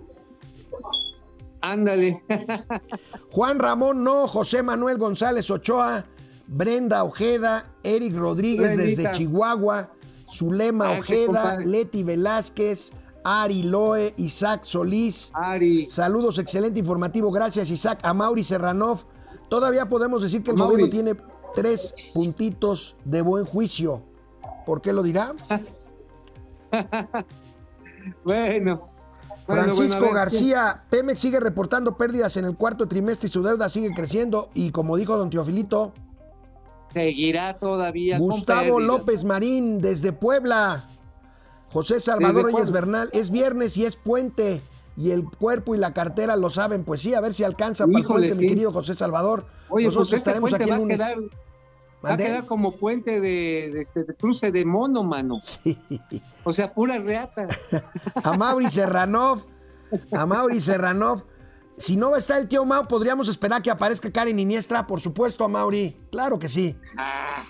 Ándale. Juan Ramón no, José Manuel González Ochoa, Brenda Ojeda, Eric Rodríguez Brendita. desde Chihuahua, Zulema Ah, Ojeda. Leti Velázquez, Ari Loe, Isaac Solís. Ari. Saludos, excelente informativo. Gracias, Isaac. A Mauri Serranov. Todavía podemos decir que el Mauri. gobierno tiene tres puntitos de buen juicio. ¿Por qué lo dirá? Bueno. Francisco bueno, García, Pemex sigue reportando pérdidas en el cuarto trimestre y su deuda sigue creciendo. Y como dijo don Teofilito, Seguirá todavía Gustavo. López Marín desde Puebla. José Salvador Reyes. Bernal, es viernes y es puente. Y el cuerpo y la cartera lo saben. Pues sí, a ver si alcanza para el Híjole, puente, sí. mi querido José Salvador. Oye, Nosotros pues ese estaremos aquí va el a lunes. quedar, va a quedar como puente de, de este, de cruce de mono, mano. Sí. O sea, pura reata. A Mauri Serranov. A Mauri Serranov. Si no va a estar el tío Mau, podríamos esperar que aparezca Karen Iniestra. Por supuesto, a Mauri. Claro que sí. Ah,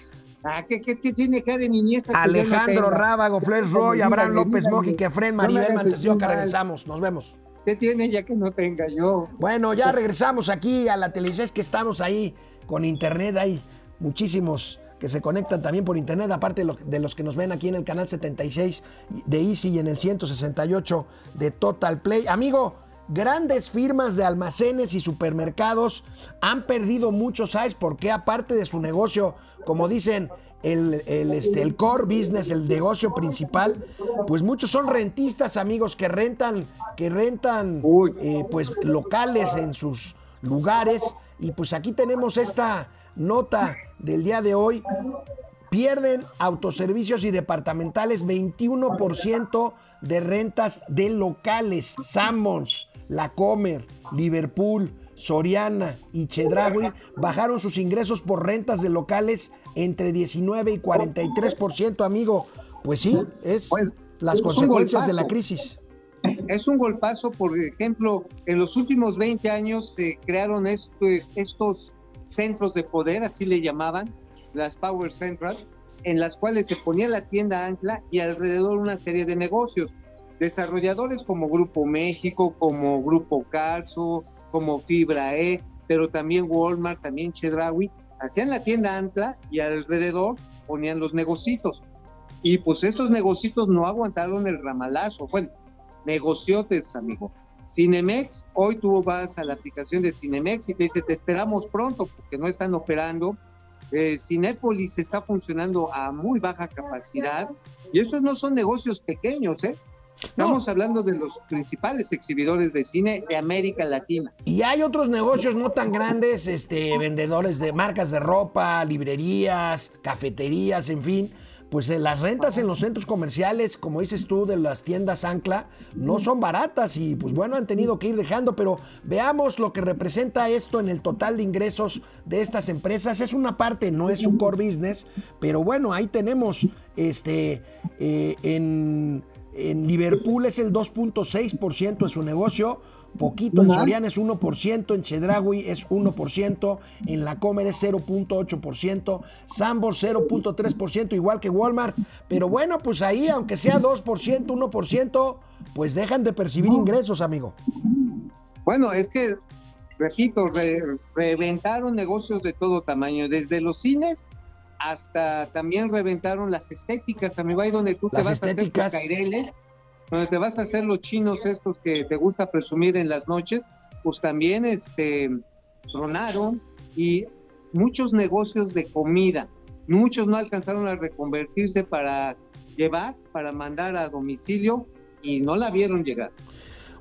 ah, ¿qué, qué, qué tiene Karen Iniesta? no Alejandro? Rábago, Fles Roy, Abraham López. Moji, Kefren, No Maribel hagas Montes de Oca. sentir mal. Regresamos. Nos vemos. ¿Qué tiene ya que no tenga yo? Bueno, ya regresamos aquí a la televisión. Es que estamos ahí con internet. Hay muchísimos que se conectan también por internet, aparte de lo- de los que nos ven aquí en el canal 76 de Easy y en el 168 de Total Play. Amigo, grandes firmas de almacenes y supermercados han perdido mucho, ¿sabes por qué? Aparte de su negocio, como dicen, el, el, este, el core business, el negocio principal, pues muchos son rentistas, amigos, que rentan, que rentan eh, pues locales en sus lugares. Y pues aquí tenemos esta nota del día de hoy. Pierden autoservicios y departamentales 21% de rentas de locales. Sammons, La Comer, Liverpool, Soriana y Chedraui bajaron sus ingresos por rentas de locales entre 19 y 43%, amigo. Pues sí, es las es un consecuencias de la crisis. Es un golpazo, por ejemplo, en los últimos 20 años se crearon esto- estos centros de poder, así le llamaban, las Power Central, en las cuales se ponía la tienda ancla y alrededor una serie de negocios. Desarrolladores como Grupo México, como Grupo Carso, como Fibra E, pero también Walmart, también Chedraui, hacían la tienda ancla y alrededor ponían los negocitos. Y pues estos negocitos no aguantaron el ramalazo. Bueno, negociotes, amigo. Cinemex, hoy tú vas a la aplicación de Cinemex y te dice, te esperamos pronto porque no están operando. Eh, Cinépolis está funcionando a muy baja capacidad y estos no son negocios pequeños, ¿eh? Estamos hablando de los principales exhibidores de cine de América Latina. Y hay otros negocios no tan grandes, este, vendedores de marcas de ropa, librerías, cafeterías, en fin. Pues eh, las rentas en los centros comerciales, como dices tú, de las tiendas Ancla, no son baratas y pues bueno, han tenido que ir dejando, pero veamos lo que representa esto en el total de ingresos de estas empresas. Es una parte, no es su core business, pero bueno, ahí tenemos este eh, en, en Liverpool es el 2.6% de su negocio. Poquito, en. Soriana es 1%, en Chedraui es 1%, en La Comer es 0.8%, Sambor 0.3%, igual que Walmart. Pero bueno, pues ahí, aunque sea 2%, 1%, pues dejan de percibir ingresos, amigo. Bueno, es que, repito, re- reventaron negocios de todo tamaño, desde los cines hasta también reventaron las estéticas, amigo, ahí donde tú te vas a hacer tus caireles, donde te vas a hacer los chinos estos que te gusta presumir en las noches, pues también este, tronaron y muchos negocios de comida, muchos no alcanzaron a reconvertirse para llevar, para mandar a domicilio y no la vieron llegar.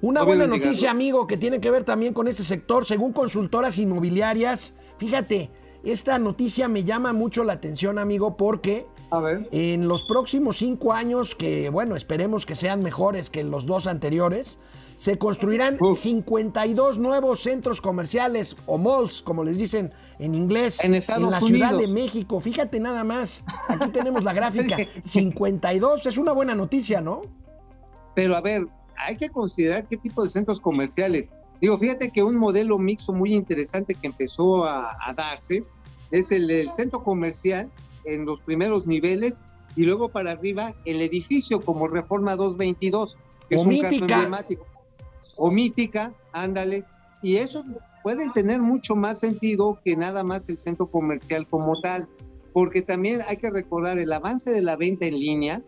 Una No buena noticia, llegar. amigo, que tiene que ver también con ese sector. Según consultoras inmobiliarias, fíjate, esta noticia me llama mucho la atención, amigo, porque A ver. en los próximos cinco años, que bueno, esperemos que sean mejores que los dos anteriores, se construirán 52 nuevos centros comerciales o malls, como les dicen en inglés, En Estados la Ciudad de México. Fíjate nada más, aquí tenemos la gráfica, 52, es una buena noticia, ¿no? Pero a ver, hay que considerar qué tipo de centros comerciales. Digo, fíjate que un modelo mixto muy interesante que empezó a, a darse es el del centro comercial en los primeros niveles y luego para arriba el edificio como Reforma 222, que O es un caso Mítica. emblemático. O Mítica, ándale. Y eso pueden tener mucho más sentido que nada más el centro comercial como tal, porque también hay que recordar el avance de la venta en línea,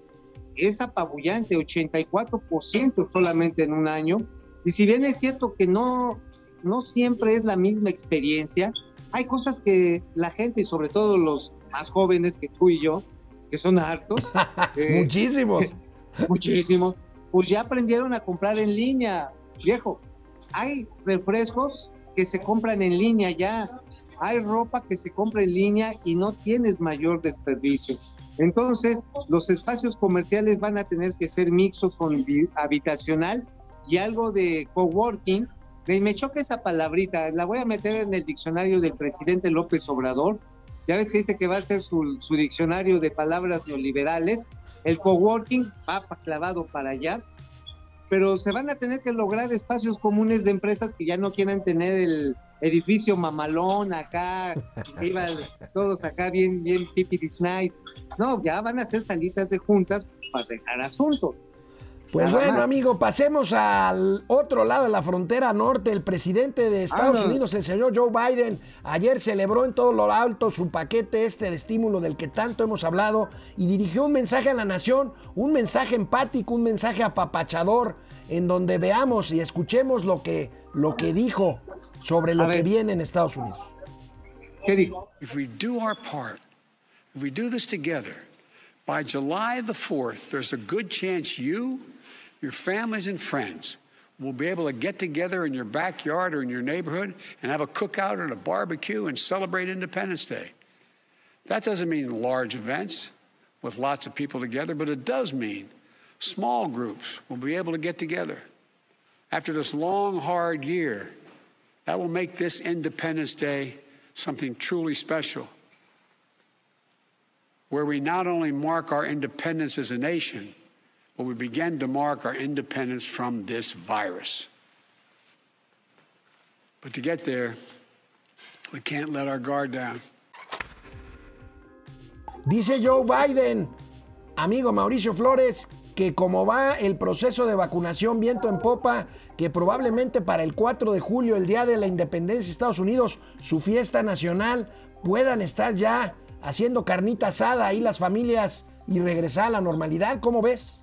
es apabullante, 84% solamente en un año. Y si bien es cierto que no, no siempre es la misma experiencia, hay cosas que la gente, y sobre todo los más jóvenes que tú y yo, que son hartos, eh, Muchísimos. muchísimos, pues ya aprendieron a comprar en línea, viejo. Hay refrescos que se compran en línea ya, hay ropa que se compra en línea y no tienes mayor desperdicio. Entonces, los espacios comerciales van a tener que ser mixtos con habitacional y algo de coworking. Me, choca esa palabrita, la voy a meter en el diccionario del presidente López Obrador. Ya ves que dice que va a ser su, su diccionario de palabras neoliberales. El coworking va clavado para allá, pero se van a tener que lograr espacios comunes de empresas que ya no quieran tener el edificio mamalón acá, que iban todos acá bien, bien pipiris nice. No, ya van a ser salitas de juntas para dejar asuntos. Pues Nada bueno, más. amigo, pasemos al otro lado de la frontera norte. El presidente de Estados. Unidos, el señor Joe Biden, ayer celebró en todo lo alto su paquete este de estímulo del que tanto hemos hablado y dirigió un mensaje a la nación, un mensaje empático, un mensaje apapachador, en donde veamos y escuchemos lo que, lo que dijo sobre lo A que ver. viene en Estados Unidos. ¿Qué dijo? If we do our part, if we do this together, by July the 4th, there's a good chance you, your families, and friends will be able to get together in your backyard or in your neighborhood and have a cookout or a barbecue and celebrate Independence Day. That doesn't mean large events with lots of people together, but it does mean small groups will be able to get together. After this long, hard year, that will make this Independence Day something truly special, where we not only mark our independence as a nation, but we begin to mark our independence from this virus. But to get there, we can't let our guard down. Dice Joe Biden, amigo Mauricio Flores, que como va el proceso de vacunación viento en popa, que probablemente para el 4 de julio, el día de la independencia de Estados Unidos, su fiesta nacional, puedan estar ya haciendo carnita asada ahí las familias y regresar a la normalidad. ¿Cómo ves?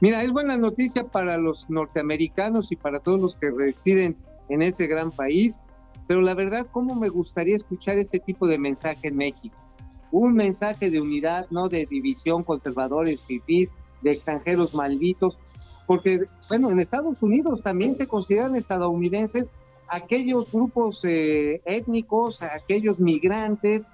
Mira, es buena noticia para los norteamericanos y para todos los que residen en ese gran país, pero la verdad, ¿cómo me gustaría escuchar ese tipo de mensaje en México? Un mensaje de unidad, no de división, conservadores, fifís, de extranjeros malditos, porque, bueno, en Estados Unidos también se consideran estadounidenses aquellos grupos eh, étnicos, aquellos migrantes,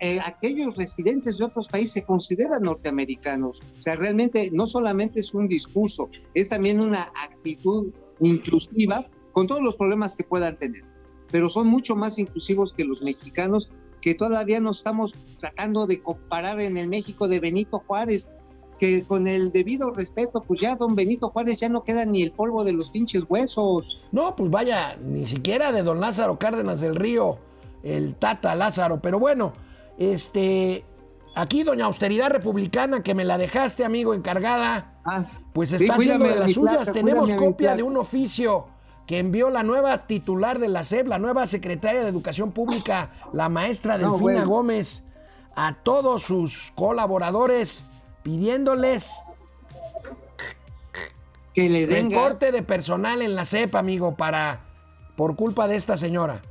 eh, aquellos residentes de otros países se consideran norteamericanos. O sea, realmente no solamente es un discurso, es también una actitud inclusiva con todos los problemas que puedan tener. Pero son mucho más inclusivos que los mexicanos que todavía no estamos tratando de comparar en el México de Benito Juárez, que con el debido respeto, pues ya don Benito Juárez ya no queda ni el polvo de los pinches huesos. No, pues vaya, ni siquiera de don Lázaro Cárdenas del Río, el Tata Lázaro. Pero bueno, este, aquí doña Austeridad Republicana, que me la dejaste, amigo, encargada, pues sí, está haciendo cuídame de las suyas. Tenemos copia de un oficio que envió la nueva titular de la SEP, la nueva secretaria de Educación Pública, la maestra No, Delfina bueno. Gómez, a todos sus colaboradores, pidiéndoles Que le den Recorte gas. de personal en la CEP, amigo, para por culpa de esta señora.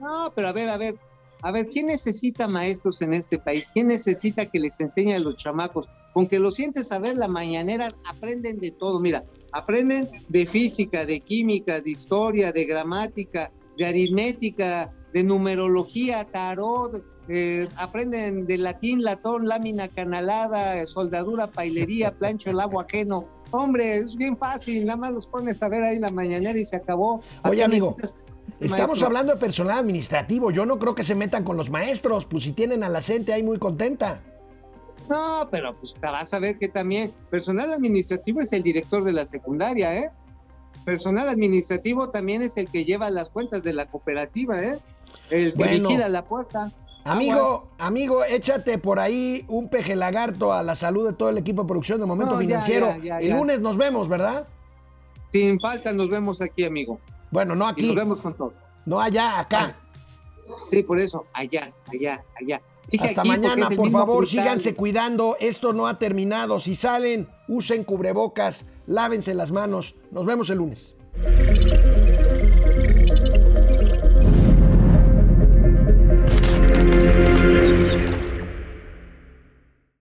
No, pero a ver, a ver, a ver, ¿quién necesita maestros en este país? ¿Quién necesita que les enseñe a los chamacos? Con que lo sientes a ver la mañanera, aprenden de todo. Mira, aprenden de física, de química, de historia, de gramática, de aritmética, de numerología, tarot, eh, aprenden de latín, latón, lámina canalada, soldadura, pailería, plancho, el agua ajeno. Hombre, es bien fácil, nada más los pones a ver ahí la mañanera y se acabó. ¿A Oye, amigo, necesitas Estamos maestro? hablando de personal administrativo. Yo no creo que se metan con los maestros. Pues si tienen a la gente ahí muy contenta. No, pero pues te vas a ver que también personal administrativo es el director de la secundaria, ¿eh? Personal administrativo también es el que lleva las cuentas de la cooperativa, ¿eh? El que Bueno. vigila la puerta. Amigo, amigo, échate por ahí un peje lagarto a la salud de todo el equipo de producción de Momento No, Financiero. ya, ya, el lunes nos vemos, ¿verdad? Sin falta nos vemos aquí, amigo. Bueno, no Y aquí. nos vemos con todo. No allá, acá. Sí, por eso, allá, allá, allá. Dije Hasta mañana, por favor, cristal. síganse cuidando. Esto no ha terminado. Si salen, usen cubrebocas, lávense las manos. Nos vemos el lunes.